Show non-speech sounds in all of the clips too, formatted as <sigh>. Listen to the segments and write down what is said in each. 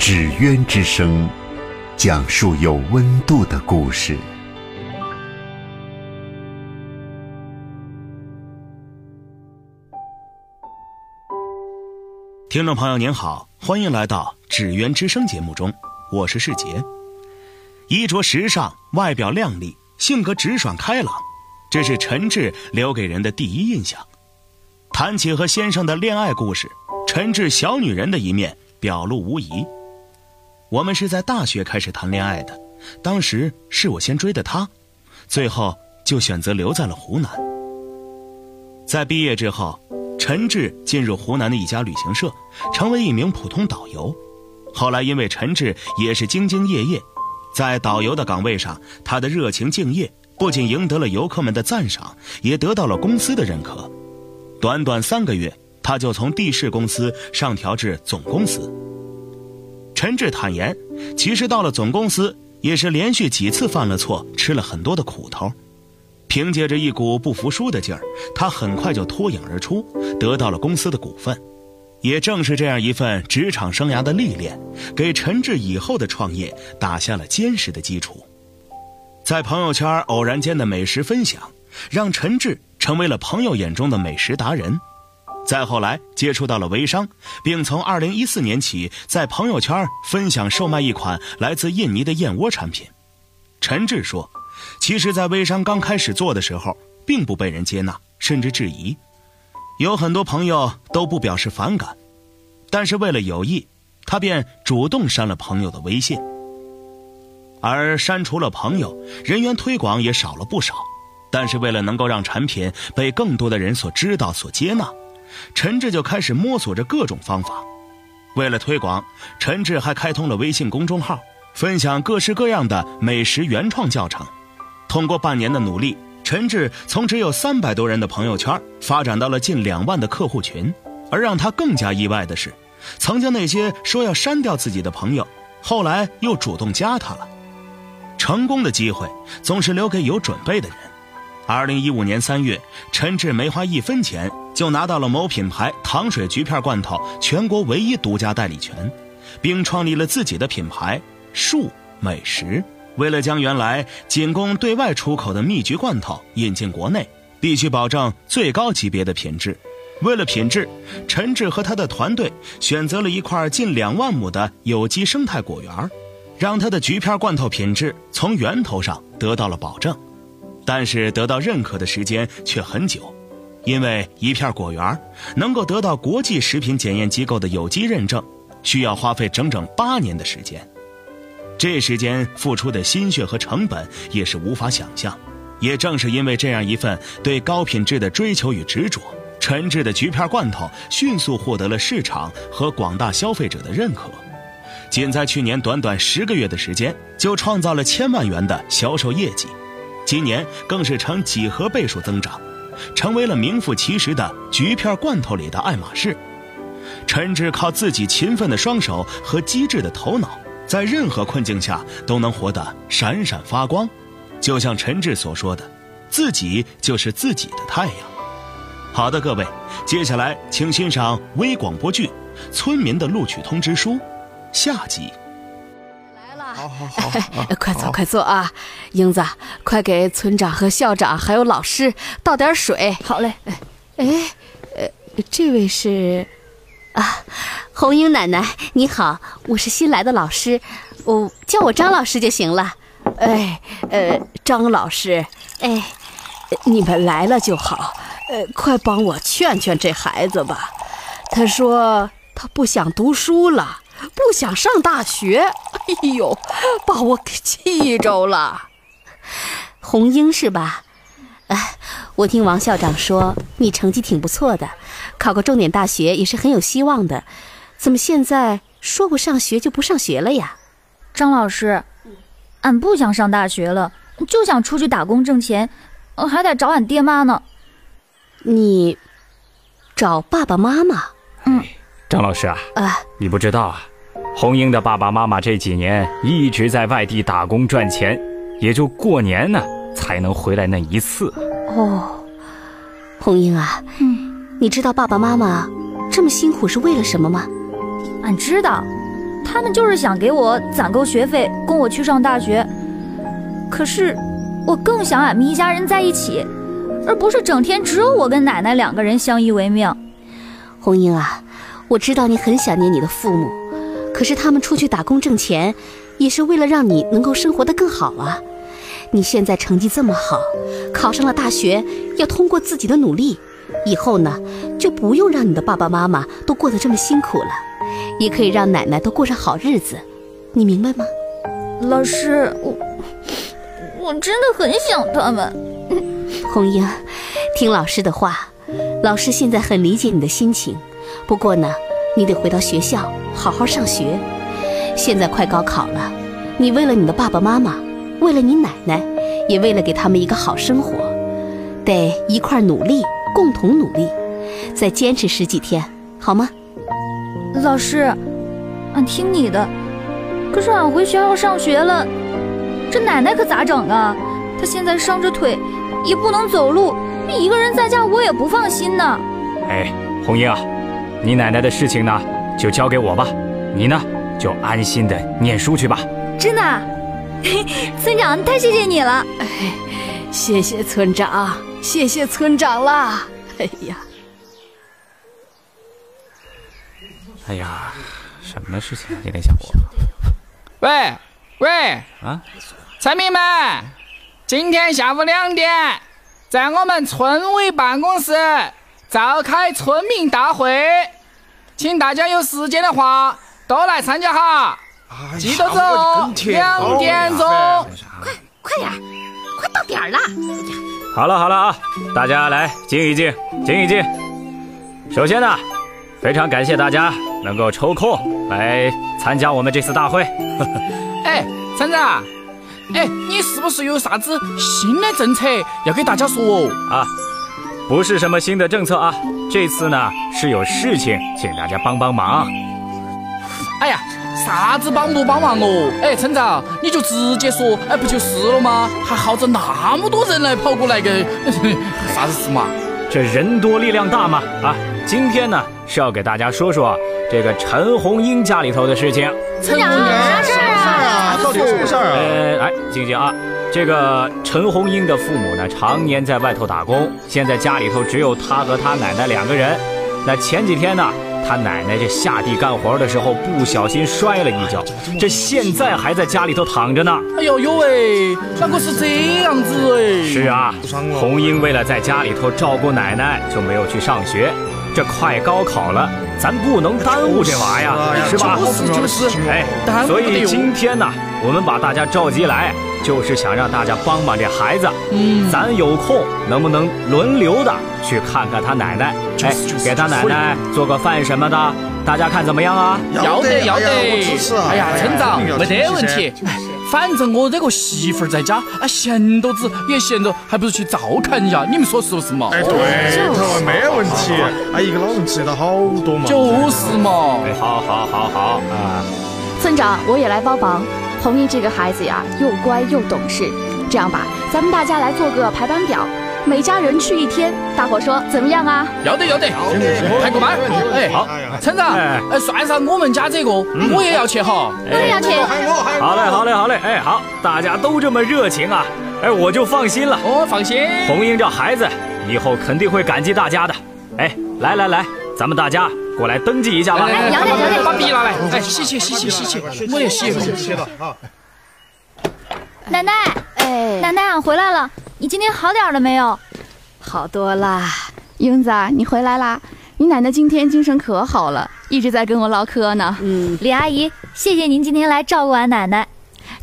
纸鸢之声，讲述有温度的故事。听众朋友您好，欢迎来到纸鸢之声节目中，我是世杰。衣着时尚，外表靓丽，性格直爽开朗，这是陈志留给人的第一印象。谈起和先生的恋爱故事，陈志小女人的一面表露无遗。我们是在大学开始谈恋爱的，当时是我先追的他，最后就选择留在了湖南。在毕业之后，陈志进入湖南的一家旅行社，成为一名普通导游。后来因为陈志也是兢兢业业，在导游的岗位上，他的热情敬业不仅赢得了游客们的赞赏，也得到了公司的认可。短短三个月，他就从地市公司上调至总公司。陈志坦言，其实到了总公司也是连续几次犯了错，吃了很多的苦头。凭借着一股不服输的劲儿，他很快就脱颖而出，得到了公司的股份。也正是这样一份职场生涯的历练，给陈志以后的创业打下了坚实的基础。在朋友圈偶然间的美食分享，让陈志成为了朋友眼中的美食达人。再后来接触到了微商，并从二零一四年起在朋友圈分享售卖一款来自印尼的燕窝产品。陈志说：“其实，在微商刚开始做的时候，并不被人接纳，甚至质疑，有很多朋友都不表示反感。但是为了友谊，他便主动删了朋友的微信。而删除了朋友，人员推广也少了不少。但是为了能够让产品被更多的人所知道、所接纳。”陈志就开始摸索着各种方法，为了推广，陈志还开通了微信公众号，分享各式各样的美食原创教程。通过半年的努力，陈志从只有三百多人的朋友圈，发展到了近两万的客户群。而让他更加意外的是，曾经那些说要删掉自己的朋友，后来又主动加他了。成功的机会总是留给有准备的人。二零一五年三月，陈志没花一分钱。就拿到了某品牌糖水橘片罐头全国唯一独家代理权，并创立了自己的品牌“树美食”。为了将原来仅供对外出口的蜜橘罐头引进国内，必须保证最高级别的品质。为了品质，陈志和他的团队选择了一块近两万亩的有机生态果园，让他的橘片罐头品质从源头上得到了保证。但是得到认可的时间却很久。因为一片果园能够得到国际食品检验机构的有机认证，需要花费整整八年的时间。这时间付出的心血和成本也是无法想象。也正是因为这样一份对高品质的追求与执着，陈志的橘片罐头迅速获得了市场和广大消费者的认可。仅在去年短短十个月的时间，就创造了千万元的销售业绩，今年更是呈几何倍数增长。成为了名副其实的橘片罐头里的爱马仕。陈志靠自己勤奋的双手和机智的头脑，在任何困境下都能活得闪闪发光。就像陈志所说的：“自己就是自己的太阳。”好的，各位，接下来请欣赏微广播剧《村民的录取通知书》下集。好好好，快坐快坐啊！英子，快给村长和校长还有老师倒点水。好嘞。哎，呃，这位是啊，红英奶奶，你好，我是新来的老师，我叫我张老师就行了。哎，呃，张老师，哎，你们来了就好。呃，快帮我劝劝这孩子吧。他说他不想读书了。不想上大学，哎呦，把我给气着了。红英是吧？哎，我听王校长说你成绩挺不错的，考个重点大学也是很有希望的。怎么现在说不上学就不上学了呀？张老师，俺不想上大学了，就想出去打工挣钱，还得找俺爹妈呢。你找爸爸妈妈？嗯，张老师啊，啊，你不知道啊，红英的爸爸妈妈这几年一直在外地打工赚钱，也就过年呢才能回来那一次。哦，红英啊，嗯，你知道爸爸妈妈这么辛苦是为了什么吗？俺知道，他们就是想给我攒够学费，供我去上大学。可是，我更想俺们一家人在一起，而不是整天只有我跟奶奶两个人相依为命。红英啊，我知道你很想念你的父母，可是他们出去打工挣钱，也是为了让你能够生活得更好啊。你现在成绩这么好，考上了大学，要通过自己的努力，以后呢，就不用让你的爸爸妈妈都过得这么辛苦了，也可以让奶奶都过上好日子，你明白吗？老师，我我真的很想他们。红英，听老师的话，老师现在很理解你的心情。不过呢，你得回到学校好好上学。现在快高考了，你为了你的爸爸妈妈，为了你奶奶，也为了给他们一个好生活，得一块努力，共同努力，再坚持十几天，好吗？老师，俺听你的。可是俺回学校上学了，这奶奶可咋整啊？她现在伤着腿，也不能走路，一个人在家我也不放心呢。哎，红英啊，你奶奶的事情呢，就交给我吧。你呢，就安心的念书去吧。真的啊，村长太谢谢你了。谢谢村长，谢谢村长啦！哎呀，哎呀，什么事情？今天下午喂喂啊，村民们，今天下午两点，在我们村委办公室召开村民大会，请大家有时间的话都来参加哈。记得走哦，两点钟。快快点，快到点儿了。好了好了啊，大家来静一静，静一静。首先呢，非常感谢大家能够抽空来参加我们这次大会。<laughs> 哎，村长，哎，你是不是有啥子新的政策要给大家说哦？啊，不是什么新的政策啊，这次呢是有事情，请大家帮帮忙。哎呀，啥子帮不帮忙哦？哎，村长，你就直接说，哎，不就是了吗？还耗着那么多人来跑过来个，<laughs> 啥子事嘛？这人多力量大嘛啊！今天呢是要给大家说说这个陈红英家里头的事情。村长，啥事儿啊？到底有什么事儿啊？呃，来，静静啊，这个陈红英的父母呢，常年在外头打工，现在家里头只有她和她奶奶两个人。那前几天呢，她奶奶这下地干活的时候不小心摔了一跤，这现在还在家里头躺着呢。哎呦呦喂，那个是这样子哎。是啊，红英为了在家里头照顾奶奶，就没有去上学。这快高考了，咱不能耽误这娃呀，是吧？就是就是，哎，所以今天呢，我们把大家召集来，就是想让大家帮帮这孩子。嗯，咱有空能不能轮流的去看看他奶奶？哎，给他奶奶做个饭什么的，大家看怎么样啊？要得要得哎呀村长没得问题。哎反正我这个媳妇儿在家，啊，闲着子也闲着，还不如去照看一下，你们说是不是嘛？哎，对头，没问题。哎，一个老人吃得好多嘛。就是嘛。哎，好好好好啊！村长，我也来帮忙。红英这个孩子呀，又乖又懂事。这样吧，咱们大家来做个排班表，每家人去一天，大伙说怎么样啊？要得要得，排个班。哎，好，村长，哎哎，算上我们家这个，我也要去哈。我也要去。好嘞，好嘞，好嘞！哎，好，大家都这么热情啊，哎，我就放心了。哦，放心。红英这孩子以后肯定会感激大家的。哎，来来来，咱们大家过来登记一下吧。来来来，要得要得把笔拿来。哎，谢谢，谢谢，谢谢，我也洗。谢了啊。奶奶，哎，奶奶，俺回来了。你今天好点了没有？好多啦。英子，你回来啦！你奶奶今天精神可好了，一直在跟我唠嗑呢。嗯，李阿姨，谢谢您今天来照顾俺奶奶。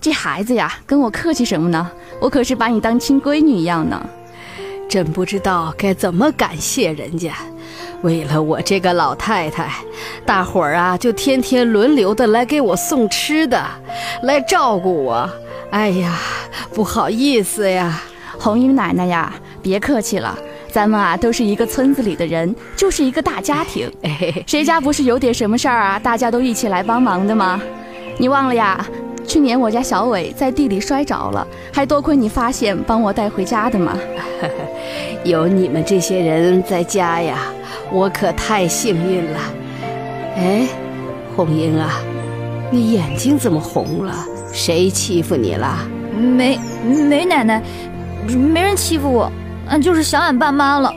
这孩子呀，跟我客气什么呢？我可是把你当亲闺女一样呢。真不知道该怎么感谢人家。为了我这个老太太，大伙儿啊就天天轮流的来给我送吃的，来照顾我。哎呀，不好意思呀，红英奶奶呀，别客气了，咱们啊都是一个村子里的人，就是一个大家庭，谁家不是有点什么事儿啊，大家都一起来帮忙的吗？你忘了呀？去年我家小伟在地里摔着了，还多亏你发现帮我带回家的嘛。<laughs> 有你们这些人在家呀，我可太幸运了。哎，红英啊，你眼睛怎么红了？谁欺负你了？没没，奶奶，没人欺负我，俺就是想俺爸妈了。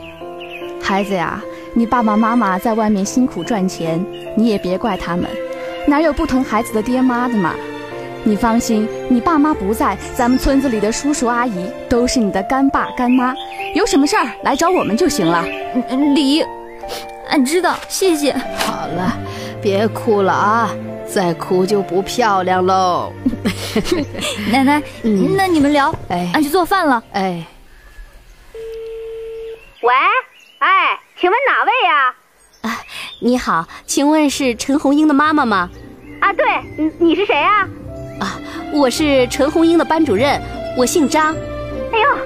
孩子呀，你爸爸妈妈在外面辛苦赚钱，你也别怪他们，哪有不疼孩子的爹妈的嘛？你放心，你爸妈不在，咱们村子里的叔叔阿姨都是你的干爸干妈，有什么事儿来找我们就行了。李，俺知道，谢谢。好了，别哭了啊，再哭就不漂亮喽。<laughs> 奶奶，那你们聊，哎，俺去做饭了。哎，喂，哎，请问哪位呀？啊，你好，请问是陈红英的妈妈吗？啊，对，你你是谁啊？啊，我是陈红英的班主任，我姓张。哎呦，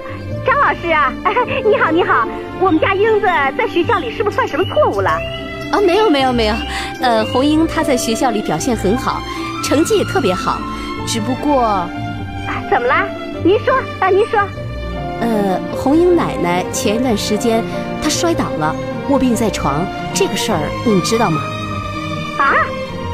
张老师啊，<laughs> 你好你好，我们家英子在学校里是不是犯什么错误了？啊，没有没有没有，呃，红英她在学校里表现很好，成绩也特别好，只不过，怎么啦？您说啊，您说。呃，红英奶奶前一段时间她摔倒了，卧病在床，这个事儿你们知道吗？啊，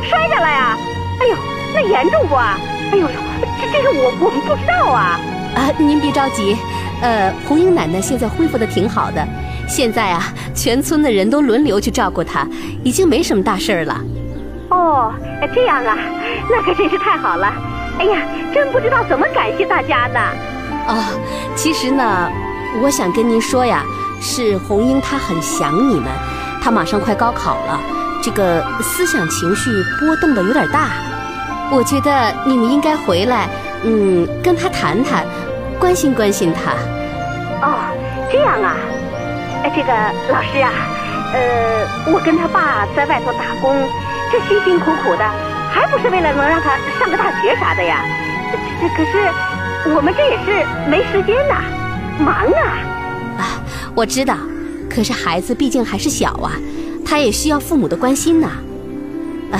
摔下来呀？哎呦，那严重不啊？哎呦呦，这这个我我们不知道啊！啊，您别着急，呃，红英奶奶现在恢复的挺好的，现在啊，全村的人都轮流去照顾他，已经没什么大事儿了。哦，这样啊，那可真是太好了！哎呀，真不知道怎么感谢大家呢。哦，其实呢，我想跟您说呀，是红英她很想你们，她马上快高考了，这个思想情绪波动的有点大。我觉得你们应该回来，嗯，跟她谈谈，关心关心她。哦，这样啊，哎，这个老师啊，呃，我跟他爸在外头打工，这辛辛苦苦的，还不是为了能让他上个大学啥的呀？这可是我们这也是没时间呐，忙啊。啊，我知道，可是孩子毕竟还是小啊，他也需要父母的关心呐。哎，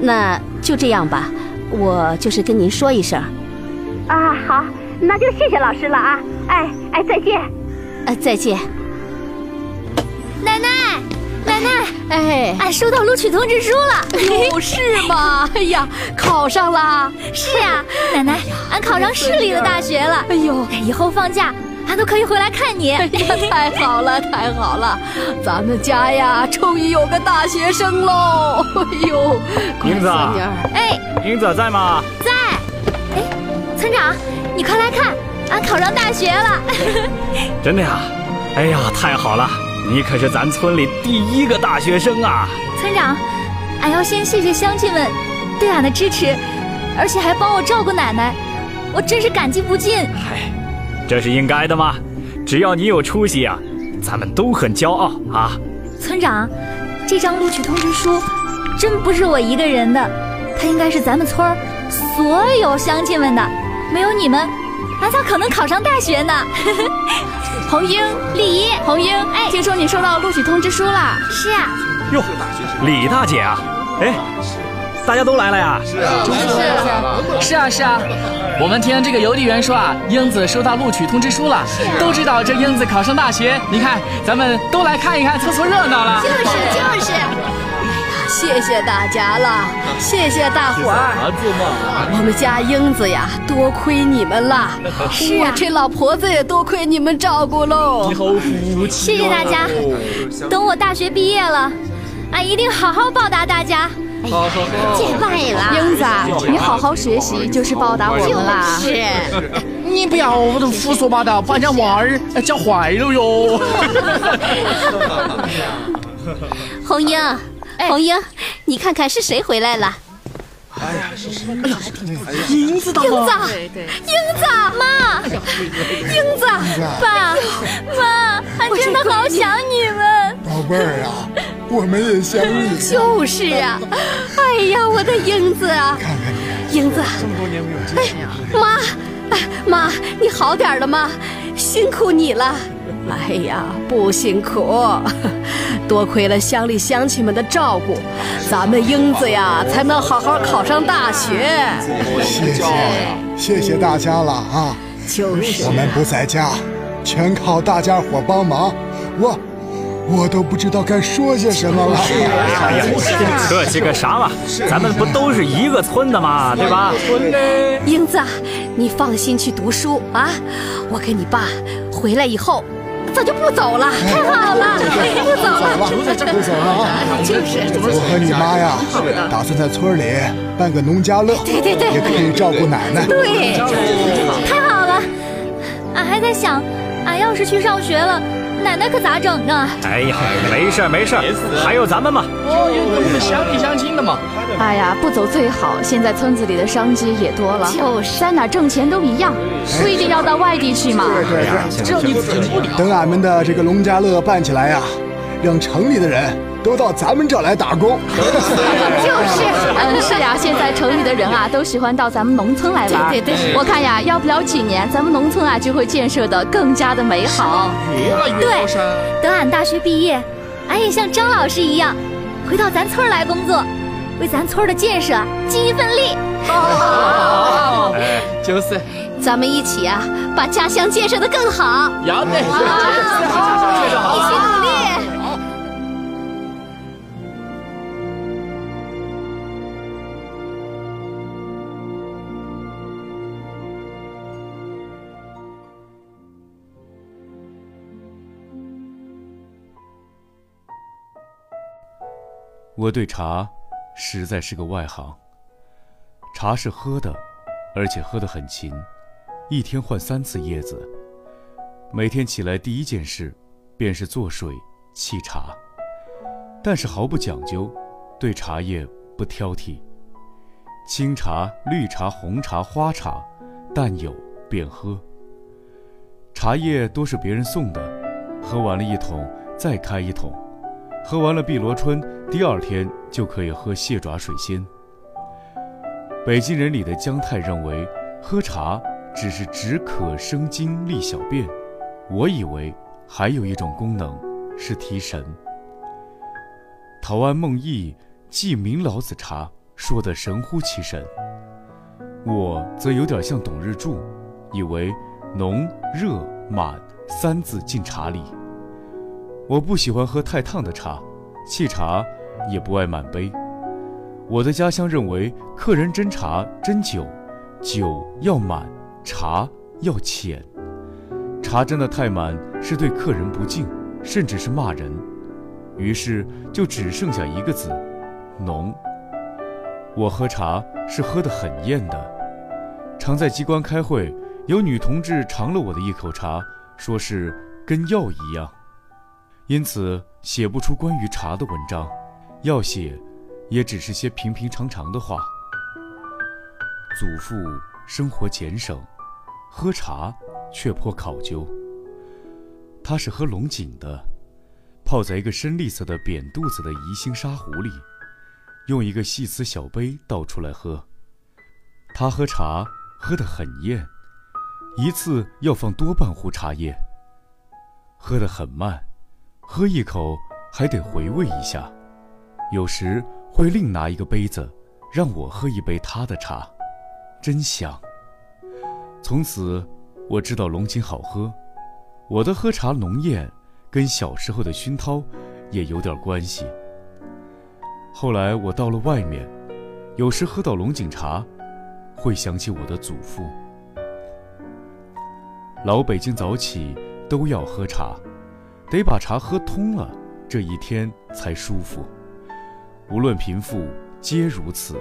那。就这样吧，我就是跟您说一声。啊，好，那就谢谢老师了啊！哎哎，再见。呃，再见。奶奶，奶奶，哎，俺收到录取通知书了。有是吗？<laughs> 哎呀，考上了。是啊，奶奶，俺考上市里的大学了。哎呦，以后放假。俺都可以回来看你，哎呀，太好了，<laughs> 太好了，咱们家呀，终于有个大学生喽！哎呦，英子，哎，英子在吗？在。哎，村长，你快来看，俺考上大学了。<laughs> 真的呀？哎呀，太好了，你可是咱村里第一个大学生啊！村长，俺要先谢谢乡亲们对俺的支持，而且还帮我照顾奶奶，我真是感激不尽。嗨。这是应该的吗？只要你有出息啊，咱们都很骄傲啊！村长，这张录取通知书真不是我一个人的，它应该是咱们村儿所有乡亲们的。没有你们，俺咋可能考上大学呢？<laughs> 红英，丽一，红英，哎，听说你收到录取通知书了？是啊。哟，李大姐啊，哎。大家都来了呀！是啊，是啊，是啊。我们听这个邮递员说啊，英子收到录取通知书了，都知道这英子考上大学。你看，咱们都来看一看，凑凑热闹了。就是就是。谢谢大家了，谢谢大伙儿。我们家英子呀，多亏你们了。是啊，这老婆子也多亏你们照顾喽。你好福气。谢谢大家。等我大学毕业了，俺一定好好报答大家。好好好，见外了，英子，你好好学习就是报答我们啦。是，你不要胡说八道，把人家娃儿教坏了哟。红英，红英，你看看是谁回来了？哎呀，英子英子，对对，英子，妈，英子，爸，妈，俺真的好想你们。宝贝儿啊，我们也想你。就是啊，哎呀，我的英子啊，看看你，英子，这么多年没有见面。妈，哎妈，你好点了吗？辛苦你了。哎呀，不辛苦，<laughs> 多亏了乡里乡亲们的照顾，咱们英子呀才能好好考上大学。谢谢，谢谢大家了啊！就是我们不在家，全靠大家伙帮忙，我我都不知道该说些什么了。哎呀，客气个啥嘛？咱们不都是一个村的吗？对吧？英子，你放心去读书啊！我跟你爸回来以后。早就不走了，太好了，不走了，不走了啊！就是，我和你妈呀，打算在村里办个农家乐，对对对，也可以照顾奶奶。对，太好了！俺还在想，俺要是去上学了，奶奶可咋整啊？哎呀，没事没事，还有咱们嘛。哦，有我们乡里乡亲的嘛。哎呀，不走最好。现在村子里的商机也多了，就是在哪挣钱都一样，不一定要到外地去嘛。对对对，这你怎么等俺们的这个农家乐办起来呀，让城里的人都到咱们这儿来打工。<laughs> 就是，嗯，是呀，现在城里的人啊，都喜欢到咱们农村来玩。对对对，我看呀，要不了几年，咱们农村啊就会建设的更加的美好。对，等俺大学毕业，俺也像张老师一样，回到咱村来工作。为咱村的建设尽一份力，好，<laughs> 就是咱们一起啊，把家乡建设的更好。要得，<laughs> 一起努力。我对茶。实在是个外行。茶是喝的，而且喝得很勤，一天换三次叶子。每天起来第一件事，便是做水沏茶。但是毫不讲究，对茶叶不挑剔。清茶、绿茶、红茶、花茶，但有便喝。茶叶多是别人送的，喝完了一桶，再开一桶。喝完了碧螺春，第二天就可以喝蟹爪水仙。北京人里的姜太认为，喝茶只是止渴生津利小便，我以为还有一种功能是提神。陶庵梦忆记明老子茶说的神乎其神，我则有点像董日柱，以为浓热满三字进茶里。我不喜欢喝太烫的茶，沏茶也不爱满杯。我的家乡认为，客人斟茶斟酒，酒要满，茶要浅。茶斟得太满是对客人不敬，甚至是骂人。于是就只剩下一个字：浓。我喝茶是喝得很厌的。常在机关开会，有女同志尝了我的一口茶，说是跟药一样。因此写不出关于茶的文章，要写，也只是些平平常常的话。祖父生活俭省，喝茶却颇考究。他是喝龙井的，泡在一个深绿色的扁肚子的宜兴沙壶里，用一个细瓷小杯倒出来喝。他喝茶喝得很厌，一次要放多半壶茶叶，喝得很慢。喝一口还得回味一下，有时会另拿一个杯子，让我喝一杯他的茶，真香。从此我知道龙井好喝，我的喝茶浓艳，跟小时候的熏陶也有点关系。后来我到了外面，有时喝到龙井茶，会想起我的祖父。老北京早起都要喝茶。得把茶喝通了，这一天才舒服。无论贫富，皆如此。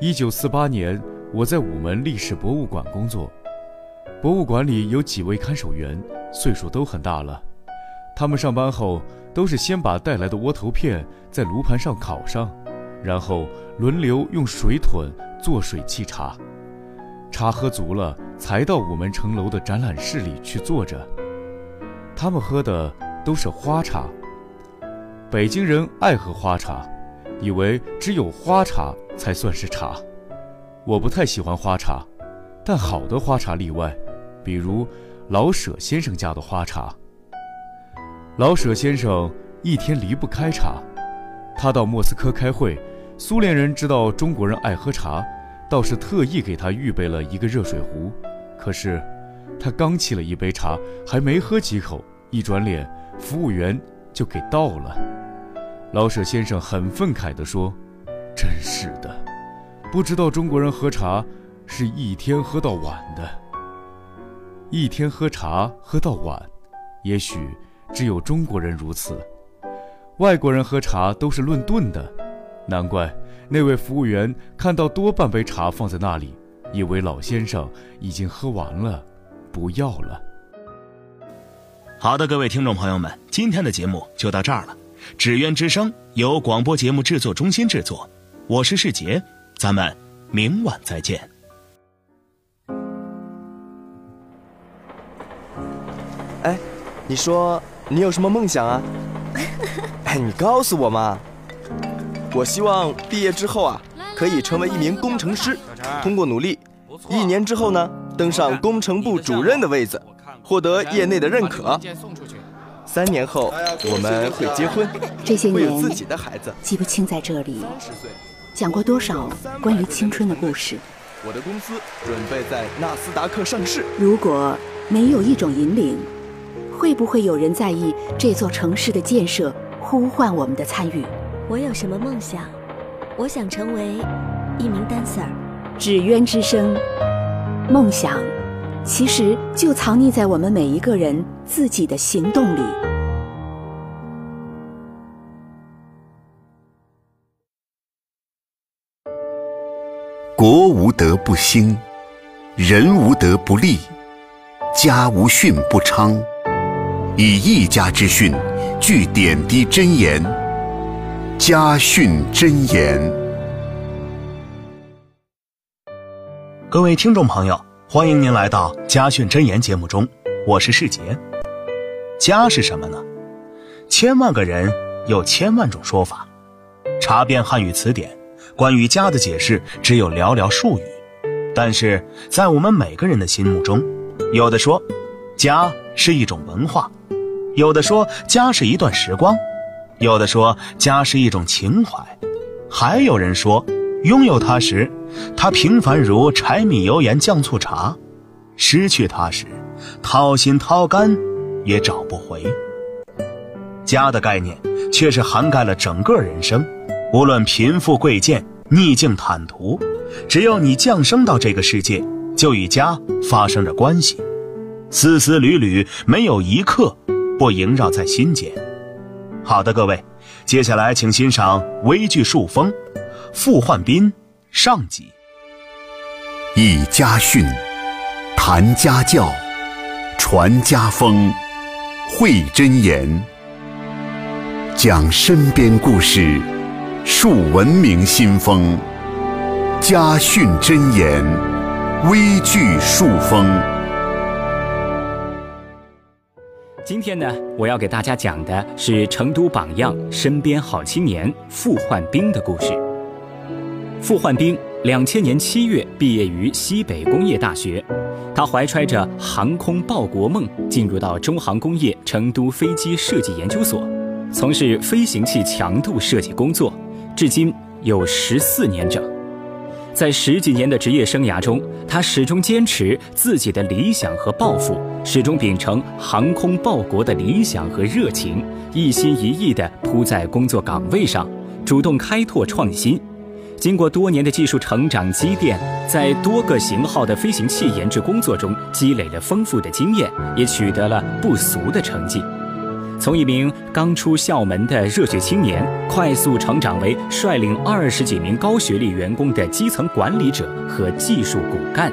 一九四八年，我在午门历史博物馆工作，博物馆里有几位看守员，岁数都很大了。他们上班后都是先把带来的窝头片在炉盘上烤上，然后轮流用水桶做水沏茶。茶喝足了，才到午门城楼的展览室里去坐着。他们喝的都是花茶。北京人爱喝花茶，以为只有花茶才算是茶。我不太喜欢花茶，但好的花茶例外，比如老舍先生家的花茶。老舍先生一天离不开茶，他到莫斯科开会，苏联人知道中国人爱喝茶。倒是特意给他预备了一个热水壶，可是他刚沏了一杯茶，还没喝几口，一转脸，服务员就给倒了。老舍先生很愤慨地说：“真是的，不知道中国人喝茶是一天喝到晚的。一天喝茶喝到晚，也许只有中国人如此。外国人喝茶都是论顿的，难怪。”那位服务员看到多半杯茶放在那里，以为老先生已经喝完了，不要了。好的，各位听众朋友们，今天的节目就到这儿了。纸鸢之声由广播节目制作中心制作，我是世杰，咱们明晚再见。哎，你说你有什么梦想啊？<laughs> 哎，你告诉我嘛。我希望毕业之后啊，可以成为一名工程师，通过努力，一年之后呢，登上工程部主任的位子，获得业内的认可。三年后我们会结婚，这些年有自己的孩子。记不清在这里讲过多少关于青春的故事。我的公司准备在纳斯达克上市。如果没有一种引领，会不会有人在意这座城市的建设呼唤我们的参与？我有什么梦想？我想成为一名 dancer。纸鸢之声，梦想其实就藏匿在我们每一个人自己的行动里。国无德不兴，人无德不立，家无训不昌。以一家之训，聚点滴真言。家训真言，各位听众朋友，欢迎您来到家训真言节目中，我是世杰。家是什么呢？千万个人有千万种说法。查遍汉语词典，关于家的解释只有寥寥数语。但是在我们每个人的心目中，有的说家是一种文化，有的说家是一段时光。有的说家是一种情怀，还有人说拥有它时，它平凡如柴米油盐酱醋茶；失去它时，掏心掏肝也找不回。家的概念却是涵盖了整个人生，无论贫富贵贱、逆境坦途，只要你降生到这个世界，就与家发生着关系，丝丝缕缕，没有一刻不萦绕在心间。好的，各位，接下来请欣赏微剧《树峰》，傅焕斌上集。以家训，谈家教，传家风，汇真言，讲身边故事，树文明新风。家训真言，微剧《树风》。今天呢，我要给大家讲的是成都榜样、身边好青年傅焕斌的故事。傅焕兵两千年七月毕业于西北工业大学，他怀揣着航空报国梦，进入到中航工业成都飞机设计研究所，从事飞行器强度设计工作，至今有十四年整。在十几年的职业生涯中，他始终坚持自己的理想和抱负，始终秉承航空报国的理想和热情，一心一意地扑在工作岗位上，主动开拓创新。经过多年的技术成长积淀，在多个型号的飞行器研制工作中积累了丰富的经验，也取得了不俗的成绩。从一名刚出校门的热血青年，快速成长为率领二十几名高学历员工的基层管理者和技术骨干，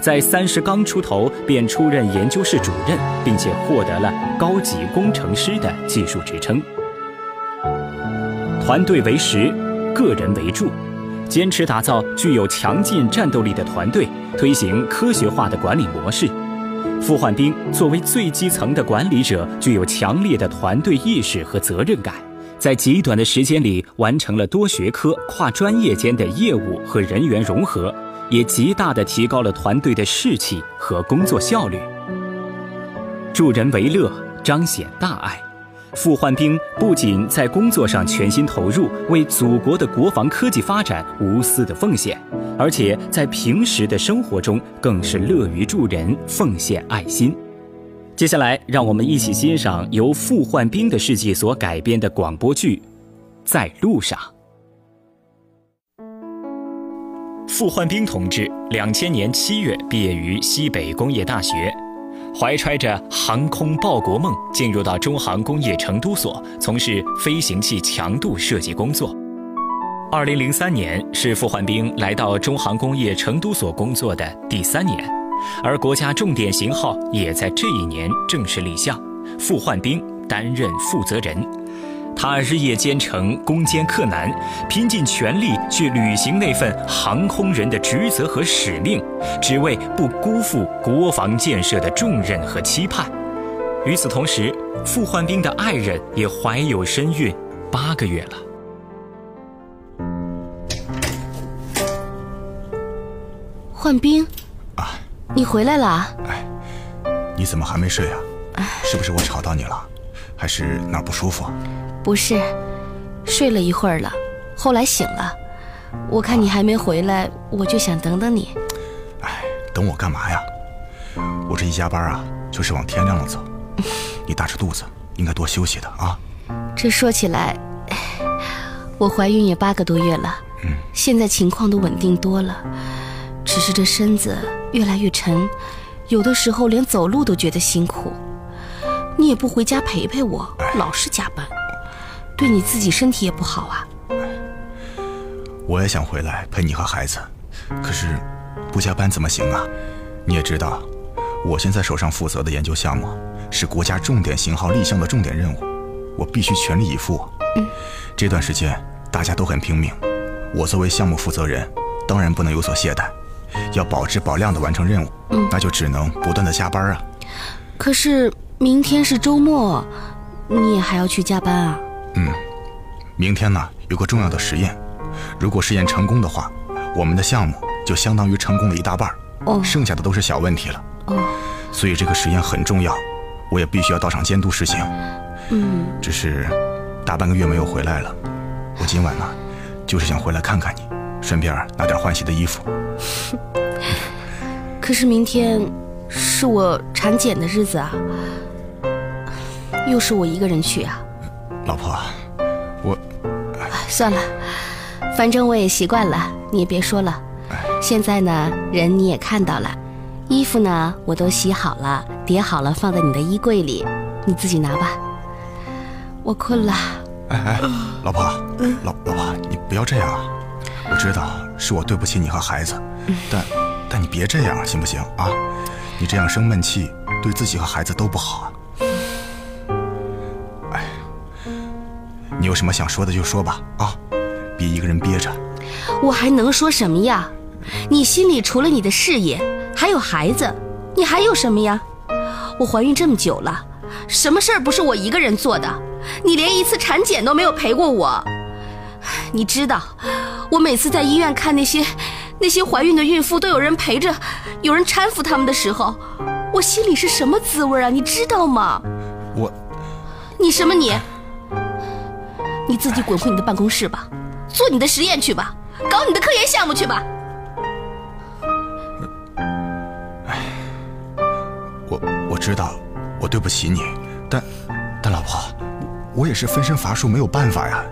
在三十刚出头便出任研究室主任，并且获得了高级工程师的技术职称。团队为十，个人为主，坚持打造具有强劲战斗力的团队，推行科学化的管理模式。傅焕兵作为最基层的管理者，具有强烈的团队意识和责任感，在极短的时间里完成了多学科、跨专业间的业务和人员融合，也极大地提高了团队的士气和工作效率。助人为乐，彰显大爱。傅焕兵不仅在工作上全心投入，为祖国的国防科技发展无私的奉献，而且在平时的生活中更是乐于助人，奉献爱心。接下来，让我们一起欣赏由傅焕兵的事迹所改编的广播剧《在路上》。傅焕兵同志，两千年七月毕业于西北工业大学。怀揣着航空报国梦，进入到中航工业成都所从事飞行器强度设计工作。二零零三年是傅焕兵来到中航工业成都所工作的第三年，而国家重点型号也在这一年正式立项，傅焕兵担任负责人。他日夜兼程，攻坚克难，拼尽全力去履行那份航空人的职责和使命，只为不辜负国防建设的重任和期盼。与此同时，傅焕兵的爱人也怀有身孕八个月了。焕兵，啊，你回来了？哎，你怎么还没睡啊？是不是我吵到你了？还是哪儿不舒服？不是，睡了一会儿了，后来醒了。我看你还没回来，我就想等等你。哎，等我干嘛呀？我这一加班啊，就是往天亮了走。<laughs> 你大着肚子，应该多休息的啊。这说起来，我怀孕也八个多月了，嗯，现在情况都稳定多了，只是这身子越来越沉，有的时候连走路都觉得辛苦。你也不回家陪陪我，老是加班。对你自己身体也不好啊！我也想回来陪你和孩子，可是不加班怎么行啊？你也知道，我现在手上负责的研究项目是国家重点型号立项的重点任务，我必须全力以赴。嗯，这段时间大家都很拼命，我作为项目负责人，当然不能有所懈怠，要保质保量的完成任务。嗯，那就只能不断的加班啊。可是明天是周末，你也还要去加班啊？嗯，明天呢有个重要的实验，如果实验成功的话，我们的项目就相当于成功了一大半哦，剩下的都是小问题了。哦，所以这个实验很重要，我也必须要到场监督实行。嗯，只是大半个月没有回来了，我今晚呢就是想回来看看你，顺便拿点换洗的衣服。<laughs> 可是明天是我产检的日子啊，又是我一个人去啊。老婆，我算了，反正我也习惯了，你也别说了。现在呢，人你也看到了，衣服呢我都洗好了，叠好了，放在你的衣柜里，你自己拿吧。我困了。哎哎，老婆，老老婆，你不要这样啊！我知道是我对不起你和孩子，但但你别这样行不行啊？你这样生闷气，对自己和孩子都不好你有什么想说的就说吧，啊，别一个人憋着。我还能说什么呀？你心里除了你的事业，还有孩子，你还有什么呀？我怀孕这么久了，什么事儿不是我一个人做的？你连一次产检都没有陪过我。你知道，我每次在医院看那些那些怀孕的孕妇都有人陪着，有人搀扶他们的时候，我心里是什么滋味啊？你知道吗？我，你什么你？你自己滚回你的办公室吧，做你的实验去吧，搞你的科研项目去吧。哎，我我知道，我对不起你，但但老婆，我也是分身乏术，没有办法呀。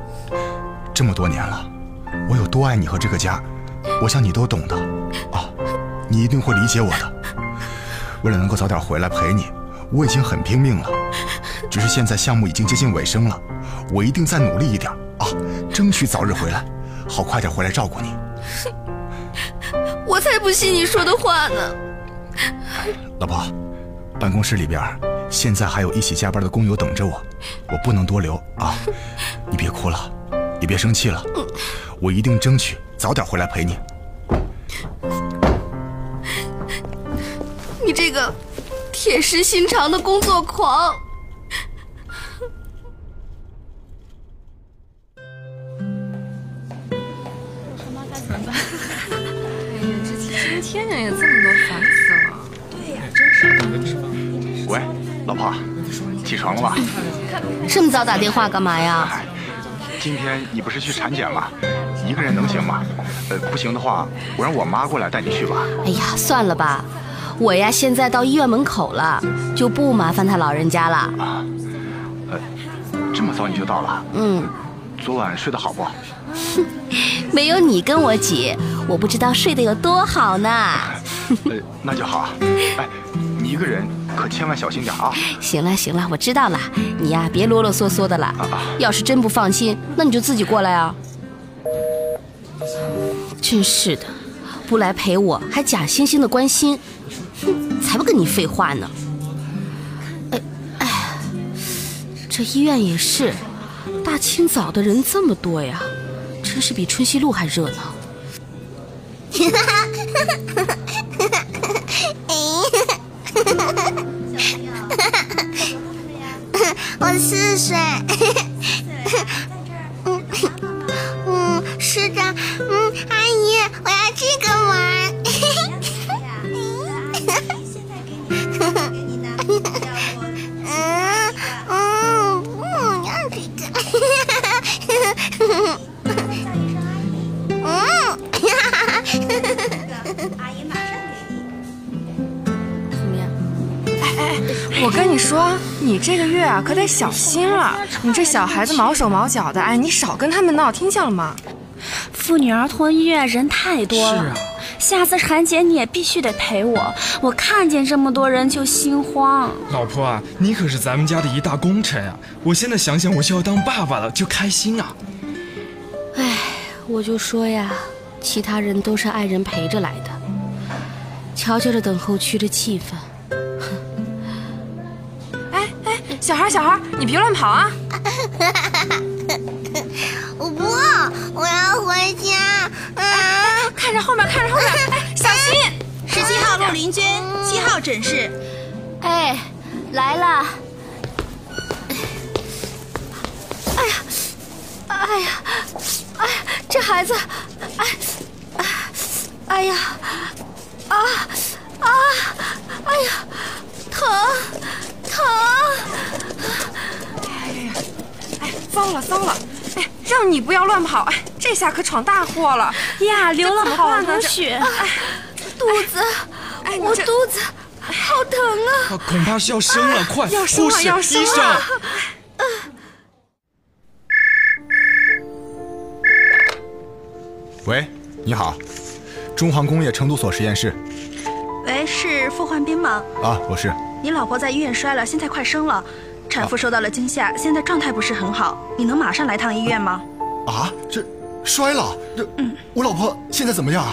这么多年了，我有多爱你和这个家，我想你都懂的。啊，你一定会理解我的。为了能够早点回来陪你，我已经很拼命了。只是现在项目已经接近尾声了。我一定再努力一点啊，争取早日回来，好快点回来照顾你。<laughs> 我才不信你说的话呢。老婆，办公室里边现在还有一起加班的工友等着我，我不能多留啊。你别哭了，也别生气了，我一定争取早点回来陪你。你铁石心肠的工作狂。天天也这么多，烦死了。对呀，真是。喂，老婆，起床了吧？这么早打电话干嘛呀？今天你不是去产检吗？一个人能行吗？呃，不行的话，我让我妈过来带你去吧。哎呀，算了吧，我呀现在到医院门口了，就不麻烦他老人家了。啊，呃，这么早你就到了？嗯。昨晚睡得好不？<laughs> 没有你跟我挤，我不知道睡得有多好呢。呃，<laughs> 那就好。哎，你一个人可千万小心点啊。行了行了，我知道了。你呀，别啰啰嗦嗦的了。要是真不放心，那你就自己过来啊。真是的，不来陪我，还假惺惺的关心，哼，才不跟你废话呢。哎哎，这医院也是。大清早的人这么多呀，真是比春熙路还热闹。<laughs> <laughs> 我四岁。说，你这个月啊可得小心了。你这小孩子毛手毛脚的，哎，你少跟他们闹，听见了吗？妇女儿童医院人太多了，是啊。下次产检你也必须得陪我，我看见这么多人就心慌。老婆啊，你可是咱们家的一大功臣啊！我现在想想，我就要当爸爸了，就开心啊。哎，我就说呀，其他人都是爱人陪着来的，瞧瞧这等候区的气氛。小孩，小孩，你别乱跑啊！<laughs> 我不，我要回家。啊！看着后面，看着后面，哎，小心！十七号陆林军，七号诊室。哎，来了。哎呀，哎呀，哎，这孩子，哎，哎呀，啊啊，哎呀，疼。疼！哎呀，哎，糟了糟了！哎，让你不要乱跑！哎，这下可闯大祸了呀，流了好多血！哎，肚子，哎，我肚子好疼啊！恐怕是要生了，快，要生了，要生了！喂，你好，中航工业成都所实验室。喂，是傅焕斌吗？啊，我是。你老婆在医院摔了，现在快生了，产妇受到了惊吓，现在状态不是很好。你能马上来趟医院吗？啊，这摔了，这嗯，我老婆现在怎么样？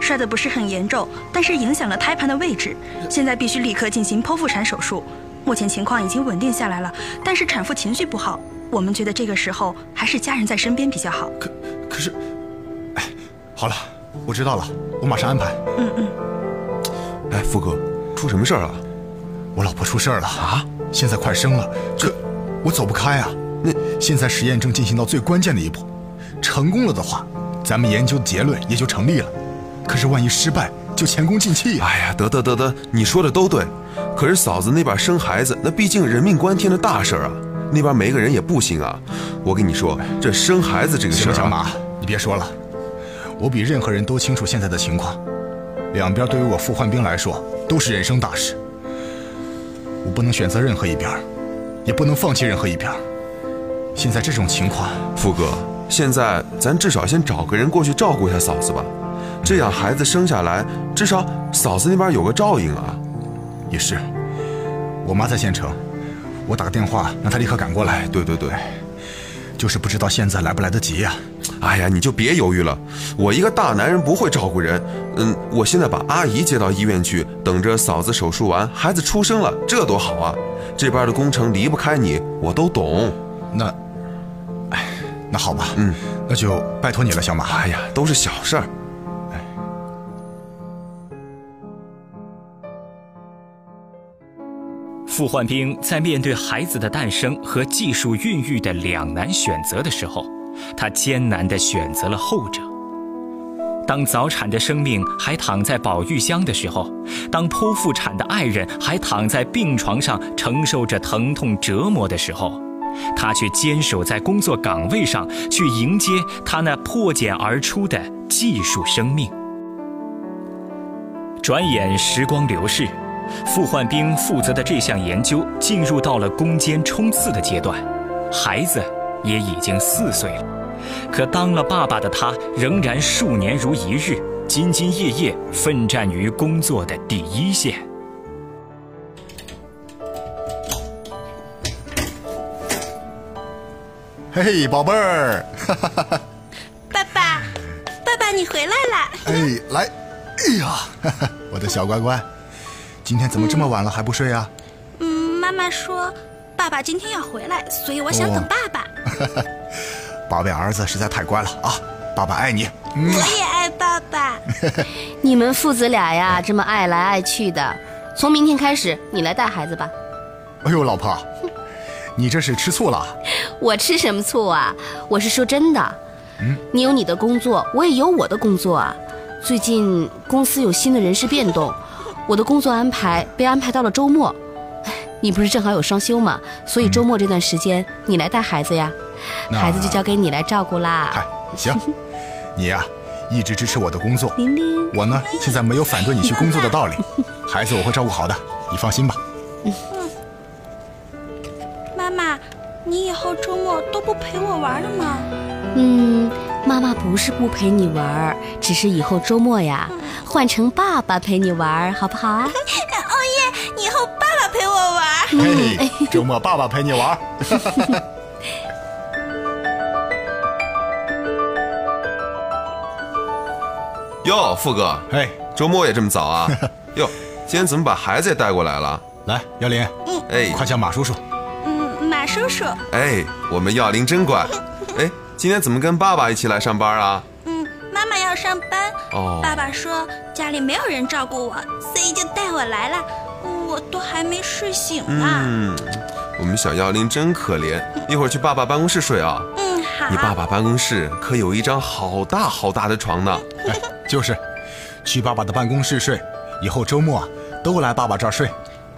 摔得不是很严重，但是影响了胎盘的位置，现在必须立刻进行剖腹产手术。目前情况已经稳定下来了，但是产妇情绪不好，我们觉得这个时候还是家人在身边比较好。可可是，哎，好了，我知道了，我马上安排。嗯嗯。哎，富哥，出什么事儿了？我老婆出事儿了啊！现在快生了，这我走不开啊！那现在实验正进行到最关键的一步，成功了的话，咱们研究的结论也就成立了。可是万一失败，就前功尽弃呀！哎呀，得得得得，你说的都对。可是嫂子那边生孩子，那毕竟人命关天的大事儿啊，那边没个人也不行啊。我跟你说，这生孩子这个事儿，小马，你别说了，我比任何人都清楚现在的情况。两边对于我傅焕兵来说都是人生大事，我不能选择任何一边，也不能放弃任何一边。现在这种情况，富哥，现在咱至少先找个人过去照顾一下嫂子吧，这样孩子生下来，至少嫂子那边有个照应啊。也是，我妈在县城，我打个电话让她立刻赶过来。对对对，就是不知道现在来不来得及呀。哎呀，你就别犹豫了，我一个大男人不会照顾人。嗯，我现在把阿姨接到医院去，等着嫂子手术完，孩子出生了，这多好啊！这边的工程离不开你，我都懂。那，哎，那好吧，嗯，那就拜托你了，小马。哎呀，都是小事儿。傅焕兵在面对孩子的诞生和技术孕育的两难选择的时候，他艰难地选择了后者。当早产的生命还躺在保育箱的时候，当剖腹产的爱人还躺在病床上承受着疼痛折磨的时候，他却坚守在工作岗位上，去迎接他那破茧而出的技术生命。转眼时光流逝。傅焕兵负责的这项研究进入到了攻坚冲刺的阶段，孩子也已经四岁了，可当了爸爸的他仍然数年如一日，兢兢业业奋战于工作的第一线。嘿嘿，宝贝儿，爸爸，爸爸你回来了！哎，来，哎呀，<laughs> 我的小乖乖。今天怎么这么晚了还不睡啊？嗯，妈妈说爸爸今天要回来，所以我想等爸爸。<laughs> 宝贝儿子实在太乖了啊！爸爸爱你。我也爱爸爸。<laughs> 你们父子俩呀，这么爱来爱去的，从明天开始你来带孩子吧。哎呦，老婆，你这是吃醋了？我吃什么醋啊？我是说真的。嗯，你有你的工作，我也有我的工作啊。最近公司有新的人事变动。我的工作安排被安排到了周末，你不是正好有双休吗？所以周末这段时间你来带孩子呀，孩子就交给你来照顾啦。哎，行，<laughs> 你呀一直支持我的工作，我呢现在没有反对你去工作的道理，<laughs> 孩子我会照顾好的，你放心吧。嗯，妈妈，你以后周末都不陪我玩了吗？嗯，妈妈不是不陪你玩，只是以后周末呀。换成爸爸陪你玩，好不好啊？<laughs> 哦耶！以后爸爸陪我玩。嘿，周末爸爸陪你玩。哟，富哥，哎，周末也这么早啊？<laughs> 哟，今天怎么把孩子也带过来了？来，耀林，嗯，哎，快叫马叔叔。嗯，马叔叔。哎，我们耀林真乖。<laughs> 哎，今天怎么跟爸爸一起来上班啊？嗯妈妈要上班，哦爸爸说家里没有人照顾我，所以就带我来了。我都还没睡醒呢。嗯，我们小妖灵真可怜，一会儿去爸爸办公室睡啊。嗯，好。你爸爸办公室可有一张好大好大的床呢。哎，就是，去爸爸的办公室睡，以后周末都来爸爸这儿睡。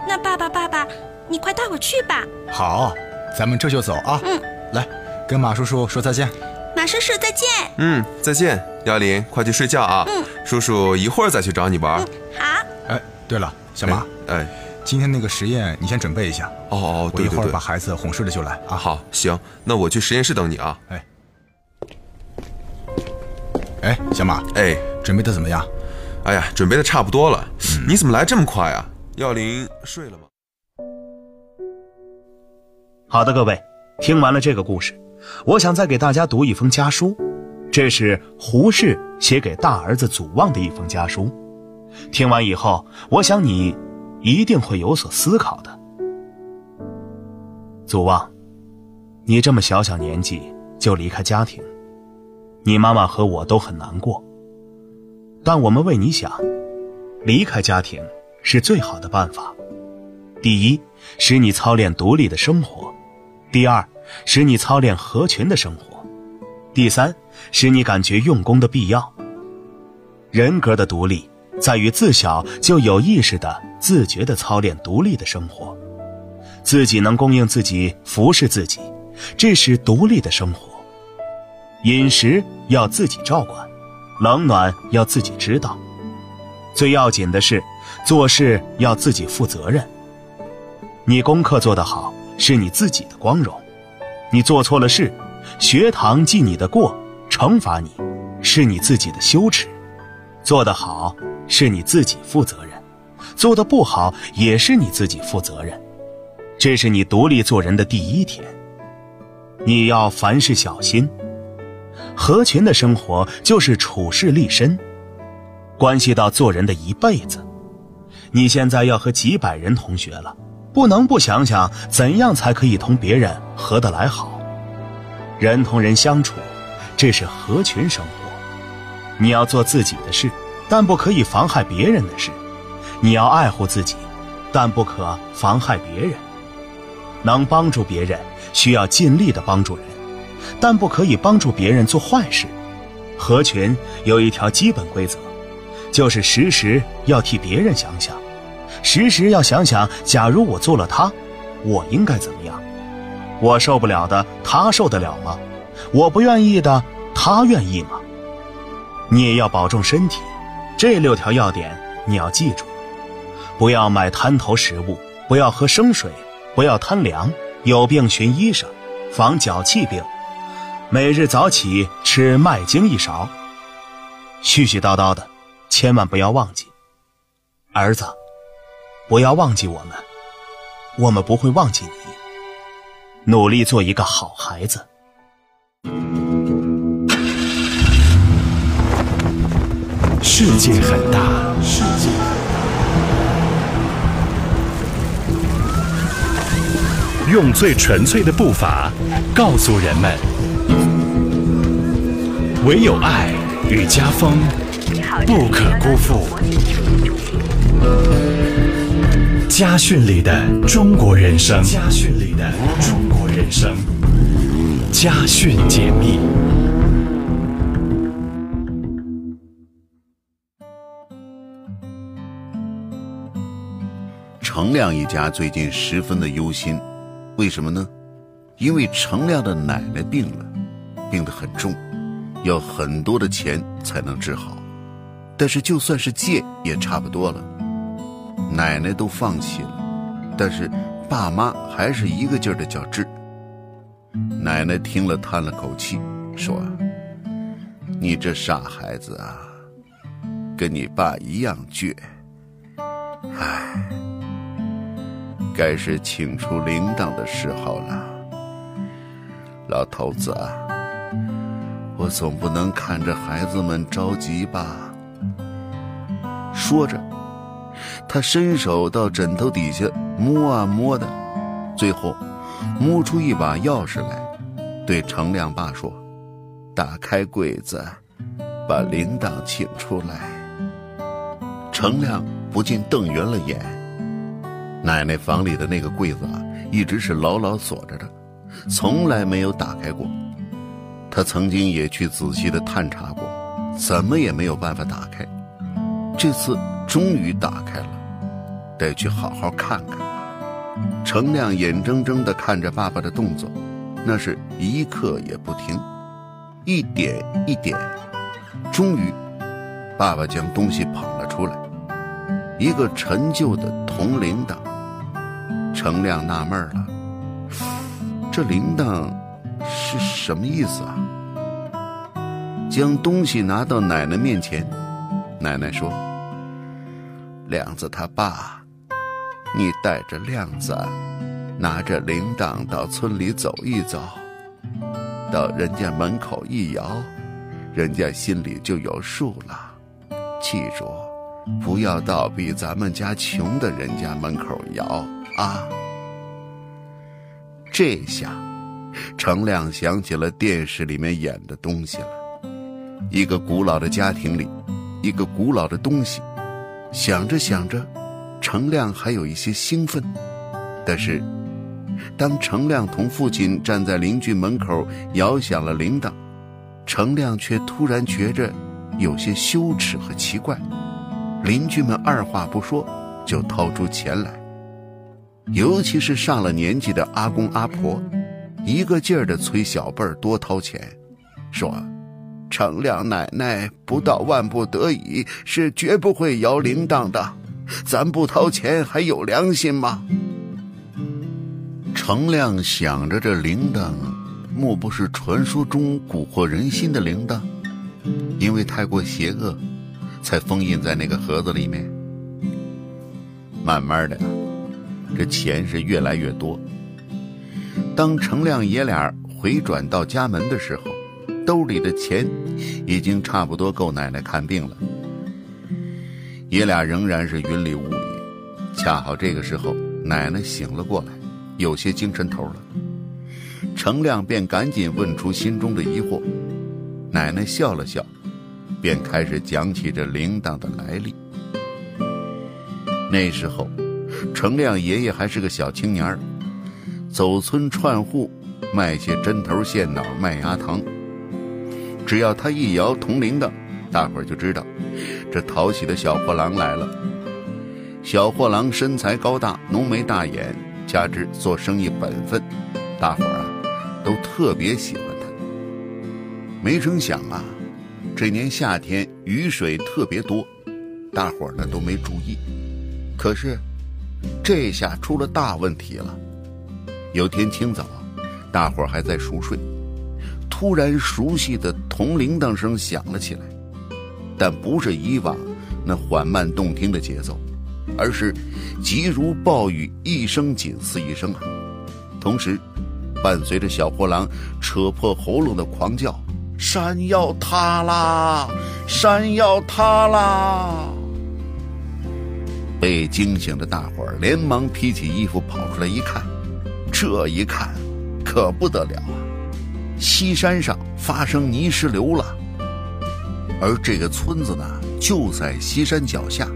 那爸爸，爸爸，你快带我去吧。好，咱们这就走啊。嗯，来，跟马叔叔说再见。马叔叔再见。嗯，再见，幺零，快去睡觉啊。嗯，叔叔一会儿再去找你玩。嗯好。哎，对了，小马，哎，今天那个实验你先准备一下。哦哦，我一会儿把孩子哄睡了就来啊。好，行，那我去实验室等你啊。哎。哎，小马，哎，准备的怎么样？哎呀，准备的差不多了。你怎么来这么快啊？耀林睡了吗？好的，各位，听完了这个故事。我想再给大家读一封家书，这是胡适写给大儿子祖望的一封家书。听完以后，我想你一定会有所思考的。祖望，你这么小小年纪就离开家庭，你妈妈和我都很难过。但我们为你想，离开家庭是最好的办法。第一，使你操练独立的生活；第二。使你操练合群的生活，第三，使你感觉用功的必要。人格的独立在于自小就有意识的、自觉的操练独立的生活，自己能供应自己、服侍自己，这是独立的生活。饮食要自己照管，冷暖要自己知道，最要紧的是做事要自己负责任。你功课做得好，是你自己的光荣。你做错了事，学堂记你的过，惩罚你，是你自己的羞耻；做得好，是你自己负责任；做得不好，也是你自己负责任。这是你独立做人的第一天。你要凡事小心。合群的生活就是处事立身，关系到做人的一辈子。你现在要和几百人同学了。不能不想想怎样才可以同别人合得来好。人同人相处，这是合群生活。你要做自己的事，但不可以妨害别人的事；你要爱护自己，但不可妨害别人。能帮助别人，需要尽力的帮助人，但不可以帮助别人做坏事。合群有一条基本规则，就是时时要替别人想想，时时要想想，假如我做了他，我应该怎么样？我受不了的，他受得了吗？我不愿意的，他愿意吗？你也要保重身体，这六条要点你要记住：不要买滩头食物，不要喝生水，不要贪凉，有病寻医生，防脚气病。每日早起吃麦精一勺。絮絮叨叨的，千万不要忘记。儿子，不要忘记我们，我们不会忘记你。努力做一个好孩子。世界很大，世界用最纯粹的步伐告诉人们：唯有爱与家风不可辜负。家训里的中国人生，家训里的中国人生，家训解密。程亮一家最近十分的忧心，为什么呢？因为程亮的奶奶病了，病得很重，要很多的钱才能治好。但是就算是借，也差不多了。奶奶都放弃了，但是爸妈还是一个劲儿的叫治。奶奶听了叹了口气，说：“你这傻孩子啊，跟你爸一样倔。唉，该是请出铃铛的时候了。老头子啊，我总不能看着孩子们着急吧？”说着。他伸手到枕头底下摸啊摸的，最后摸出一把钥匙来，对程亮爸说：“打开柜子，把铃铛请出来。”程亮不禁瞪圆了眼。奶奶房里的那个柜子啊，一直是牢牢锁着的，从来没有打开过。他曾经也去仔细的探查过，怎么也没有办法打开。这次终于打开了。得去好好看看。程亮眼睁睁地看着爸爸的动作，那是一刻也不停，一点一点，终于，爸爸将东西捧了出来，一个陈旧的铜铃铛。程亮纳闷了，这铃铛什么意思啊？将东西拿到奶奶面前，奶奶说：“亮子他爸。”你带着亮子，拿着铃铛到村里走一走，到人家门口一摇，人家心里就有数了。记住，不要到比咱们家穷的人家门口摇啊！这下，程亮想起了电视里面演的东西了：一个古老的家庭里，一个古老的东西。想着想着。程亮还有一些兴奋，但是，当程亮同父亲站在邻居门口摇响了铃铛，程亮却突然觉着有些羞耻和奇怪。邻居们二话不说就掏出钱来，尤其是上了年纪的阿公阿婆，一个劲儿的催小辈儿多掏钱，说：“程亮奶奶不到万不得已是绝不会摇铃铛的。”咱不掏钱还有良心吗？程亮想着，这铃铛莫不是传说中蛊惑人心的铃铛？因为太过邪恶，才封印在那个盒子里面。慢慢的，这钱是越来越多。当程亮爷俩回转到家门的时候，兜里的钱已经差不多够奶奶看病了。爷俩仍然是云里雾里，恰好这个时候，奶奶醒了过来，有些精神头了。程亮便赶紧问出心中的疑惑。奶奶笑了笑，便开始讲起这铃铛的来历。那时候，程亮爷爷还是个小青年儿，走村串户，卖些针头线脑、麦芽糖。只要他一摇铜铃铛，大伙儿就知道，这讨喜的小货郎来了。小货郎身材高大，浓眉大眼，加之做生意本分，大伙儿啊都特别喜欢他。没成想啊，这年夏天雨水特别多，大伙儿呢都没注意。可是，这下出了大问题了。有天清早，大伙儿还在熟睡，突然熟悉的铜铃铛声响了起来，但不是以往那缓慢动听的节奏，而是急如暴雨，一声紧似一声啊！同时，伴随着小货郎扯破喉咙的狂叫：“山要塌啦！山要塌啦！”被惊醒的大伙儿连忙披起衣服跑出来一看，这一看，可不得了啊！西山上发生泥石流了，而这个村子呢就在西山脚下，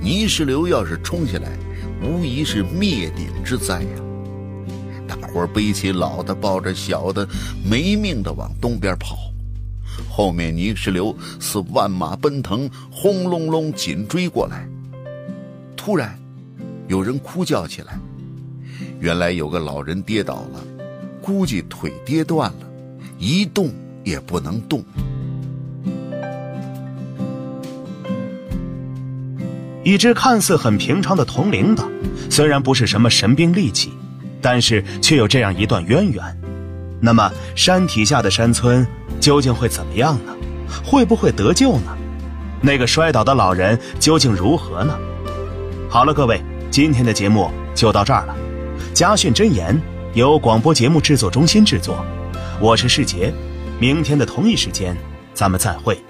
泥石流要是冲下来，无疑是灭顶之灾呀！大伙儿背起老的，抱着小的，没命的往东边跑，后面泥石流似万马奔腾，轰隆隆紧追过来。突然，有人哭叫起来。原来有个老人跌倒了，估计腿跌断了，一动也不能动。一只看似很平常的铜铃铛，虽然不是什么神兵利器，但是却有这样一段渊源。那么，山体下的山村究竟会怎么样呢？会不会得救呢？那个摔倒的老人究竟如何呢？好了，各位，今天的节目就到这儿了。家训真言由广播节目制作中心制作，我是世杰。明天的同一时间，咱们再会。